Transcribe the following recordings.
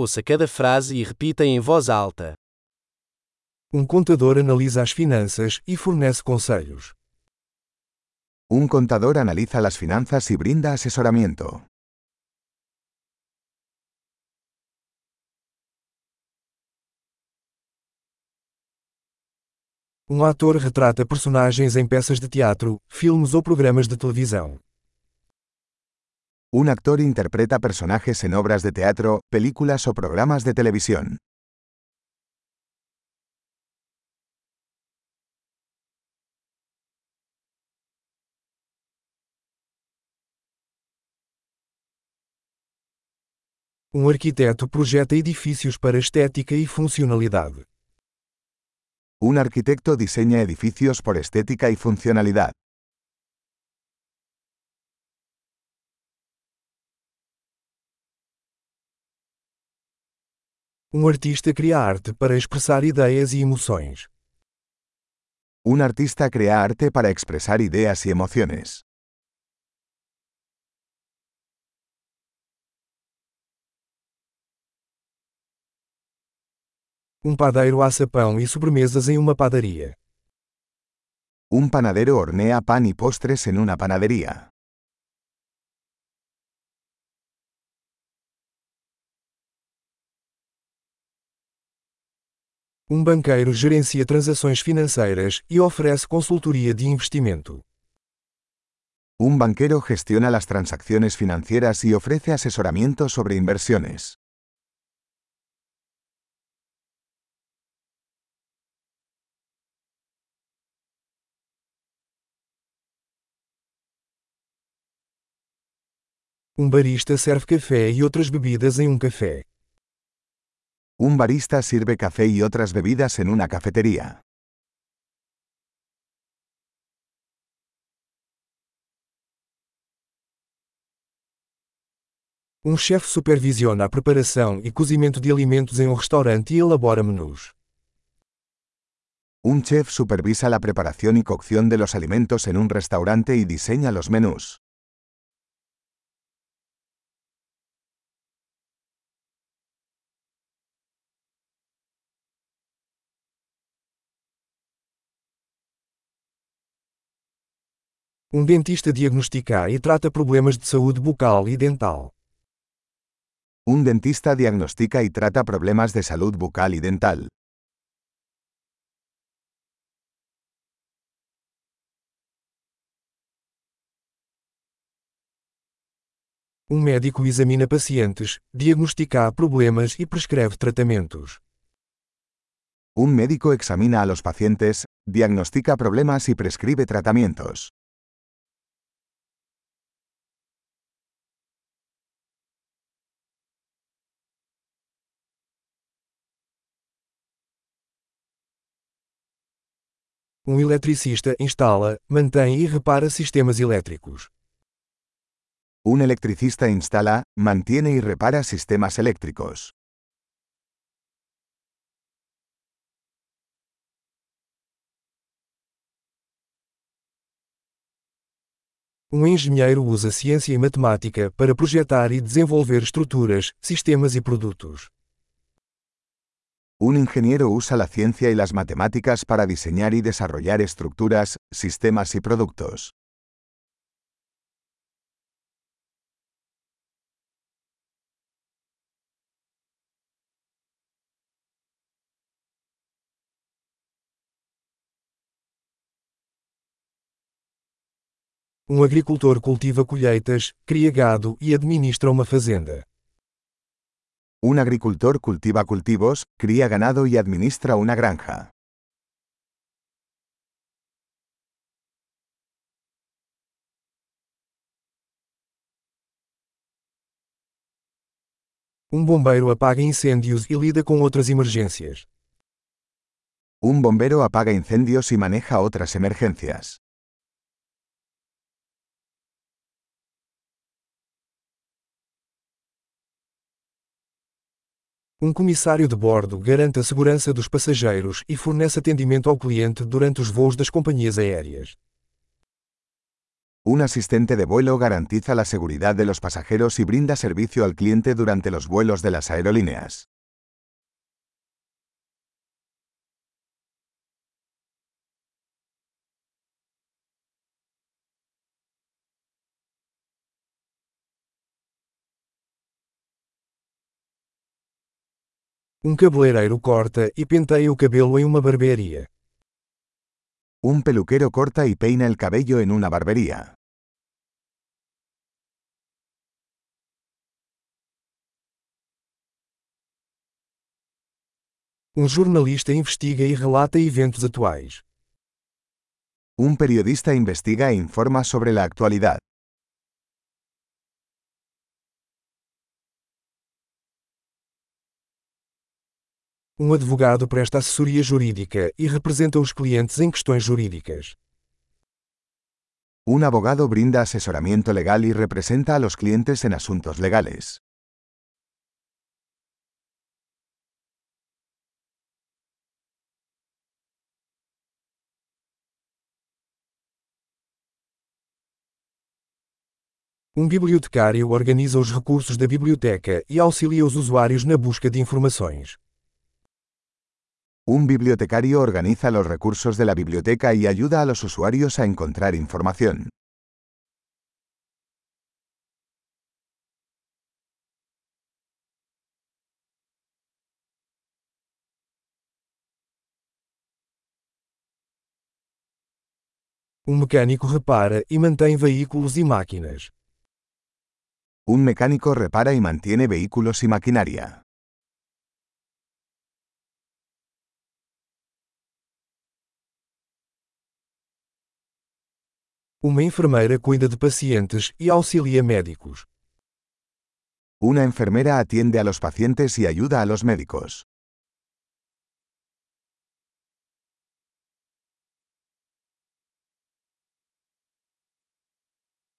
Ouça cada frase e repita em voz alta. Um contador analisa as finanças e fornece conselhos. Un contador analiza las finanzas y brinda asesoramiento. Um ator retrata personagens em peças de teatro, filmes ou programas de televisão. Un actor interpreta personajes en obras de teatro, películas o programas de televisión. Um arquiteto projeta edifícios para estética e funcionalidade. Un arquitecto diseña edificios por estética y funcionalidad. Um artista cria arte para expressar ideias e emoções. Un artista crea arte para expresar ideas y emociones. Um padeiro assa pão e sobremesas em uma padaria. Un panadero hornea pan y postres en una panadería. Um banqueiro gerencia transações financeiras e oferece consultoria de investimento. Un banquero gestiona las transacciones financieras y ofrece asesoramiento sobre inversiones. Um barista serve café e outras bebidas em um café. Un barista sirve café y otras bebidas en una cafetería. Um chefe supervisiona a preparação e cozimento de alimentos em um restaurante e elabora menus. Un chef supervisa la preparación y cocción de los alimentos en un restaurante y diseña los menús. Um dentista diagnostica e trata problemas de saúde bucal e dental. Un dentista diagnostica y trata problemas de salud bucal y dental. Um médico examina pacientes, diagnostica problemas e prescreve tratamentos. Un médico examina a los pacientes, diagnostica problemas y prescribe tratamientos. Um eletricista instala, mantém e repara sistemas elétricos. Un electricista instala, mantiene y repara sistemas eléctricos. Um engenheiro usa ciência e matemática para projetar e desenvolver estruturas, sistemas e produtos. Un ingeniero usa la ciencia y las matemáticas para diseñar y desarrollar estructuras, sistemas y productos. Um agricultor cultiva colheitas, cria gado e administra uma fazenda. Un agricultor cultiva cultivos, cría ganado y administra una granja. Um bombeiro apaga incêndios e lida com outras emergências. Un bombero apaga incendios y maneja otras emergencias. Um comissário de bordo garante a segurança dos passageiros e fornece atendimento ao cliente durante os voos das companhias aéreas. Un asistente de vuelo garantiza la seguridad de los pasajeros y brinda servicio al cliente durante los vuelos de las aerolíneas. Um cabeleireiro corta e penteia o cabelo em uma barbearia. Un peluquero corta y peina el cabello en una barbería. Um jornalista investiga e relata eventos atuais. Un periodista investiga e informa sobre la actualidad. Um advogado presta assessoria jurídica e representa os clientes em questões jurídicas. Un abogado brinda asesoramiento legal y representa a los clientes en asuntos legales. Um bibliotecário organiza os recursos da biblioteca e auxilia os usuários na busca de informações. Un bibliotecario organiza los recursos de la biblioteca y ayuda a los usuarios a encontrar información. Um mecânico repara e mantém veículos e máquinas. Un mecánico repara y mantiene vehículos y maquinaria. Uma enfermeira cuida de pacientes e auxilia médicos. Una enfermera atiende a los pacientes y ayuda a los médicos.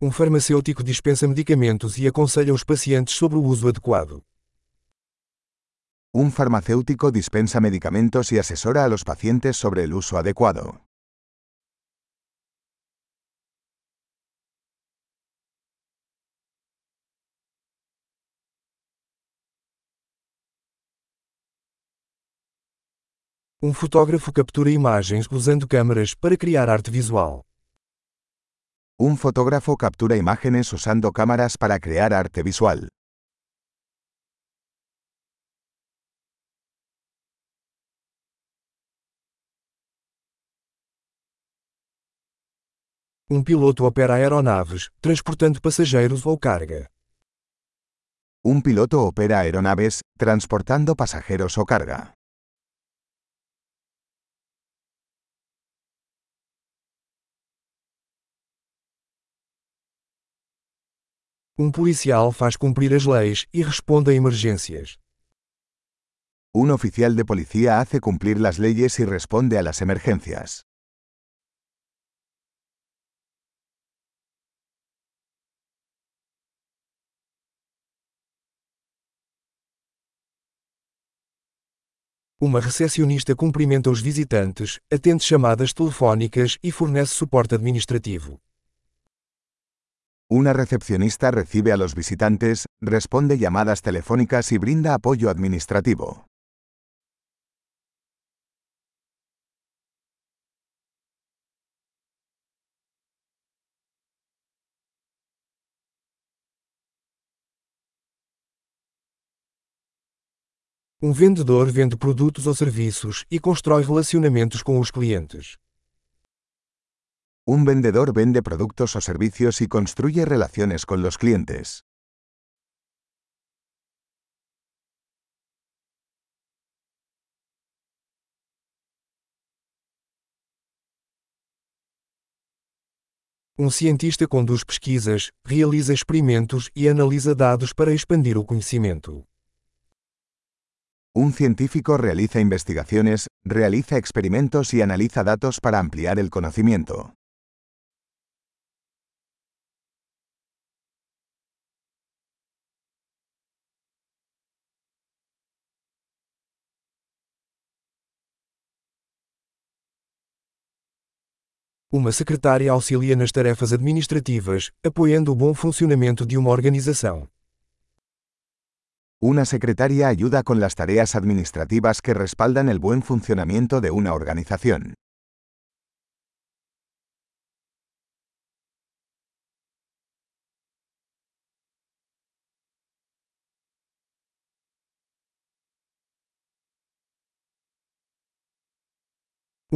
Um farmacêutico dispensa medicamentos e aconselha os pacientes sobre o uso adequado. Un farmacéutico dispensa medicamentos y asesora a los pacientes sobre el uso adecuado. Um fotógrafo captura imagens usando câmeras para criar arte visual. Un fotógrafo captura imágenes usando cámaras para crear arte visual. Um piloto opera aeronaves, transportando passageiros ou carga. Un piloto opera aeronaves, transportando pasajeros o carga. Um policial faz cumprir as leis e responde a emergências. Un oficial de policía hace cumplir las leyes y responde a las emergencias. Uma recepcionista cumprimenta os visitantes, atende chamadas telefónicas e fornece suporte administrativo. Una recepcionista recibe a los visitantes, responde llamadas telefónicas y brinda apoyo administrativo. Um vendedor vende produtos ou serviços e constrói relacionamentos com os clientes. Un vendedor vende productos o servicios y construye relaciones con los clientes. Um cientista conduz pesquisas, realiza experimentos e analisa dados para expandir o conhecimento. Un científico realiza investigaciones, realiza experimentos y analiza datos para ampliar el conocimiento. Uma secretária auxilia nas tarefas administrativas, apoiando o bom funcionamento de uma organização. Una secretaria ayuda con las tareas administrativas que respaldan el buen funcionamiento de una organización.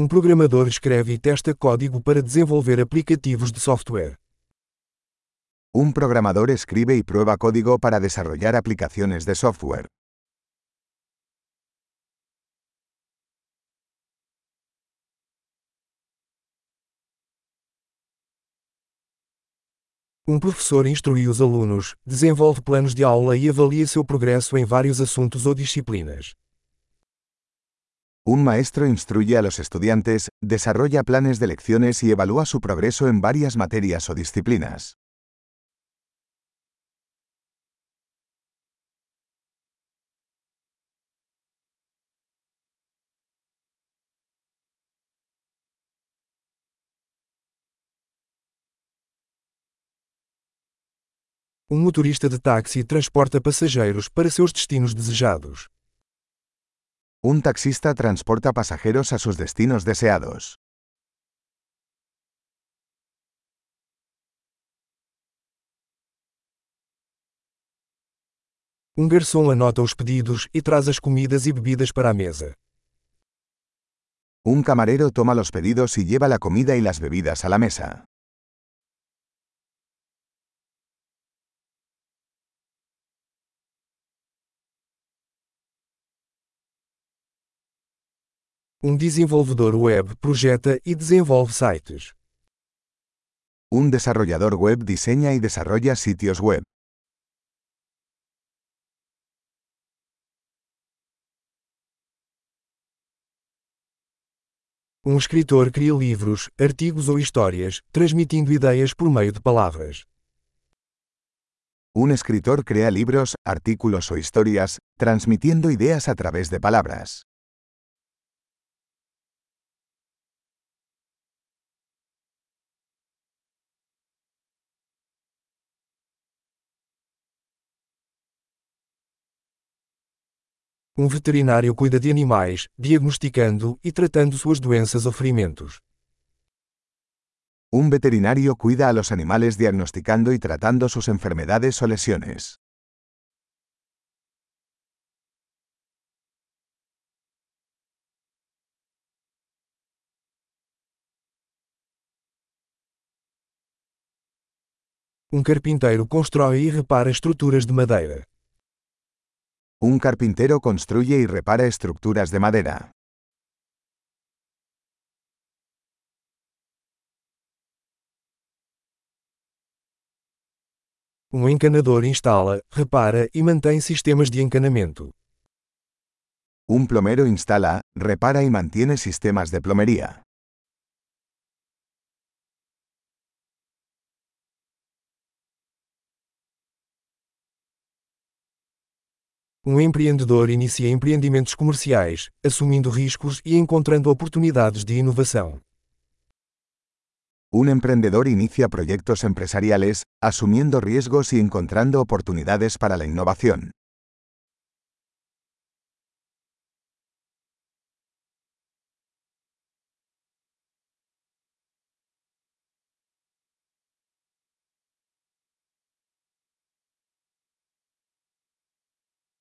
Um programador escreve e testa código para desenvolver aplicativos de software. Un programador escribe y prueba código para desarrollar aplicaciones de software. Um professor instrui os alunos, desenvolve planos de aula e avalia seu progresso em vários assuntos ou disciplinas. Un maestro instruye a los estudiantes, desarrolla planes de lecciones y evalúa su progreso en varias materias o disciplinas. Um motorista de táxi transporta passageiros para seus destinos desejados. Un taxista transporta pasajeros a sus destinos deseados. Um garçom anota os pedidos e traz as comidas e bebidas para a mesa. Un camarero toma los pedidos y lleva la comida y las bebidas a la mesa. Um desenvolvedor web projeta e desenvolve sites. Un desarrollador web diseña y desarrolla sitios web. Um escritor cria livros, artigos ou histórias, transmitindo ideias por meio de palavras. Un escritor crea libros, artículos o historias, transmitiendo ideas a través de palabras. Um veterinário cuida de animais, diagnosticando e tratando suas doenças ou ferimentos. Un veterinario cuida a los animales diagnosticando y tratando sus enfermedades o lesiones. Um carpinteiro constrói e repara estruturas de madeira. Un carpintero construye y repara estructuras de madera. Um encanador instala, repara e mantém sistemas de encanamento. Un plomero instala, repara y mantiene sistemas de plomería. Um empreendedor inicia empreendimentos comerciais, assumindo riscos e encontrando oportunidades de inovação. Un emprendedor inicia proyectos empresariales, asumiendo riesgos y encontrando oportunidades para la innovación.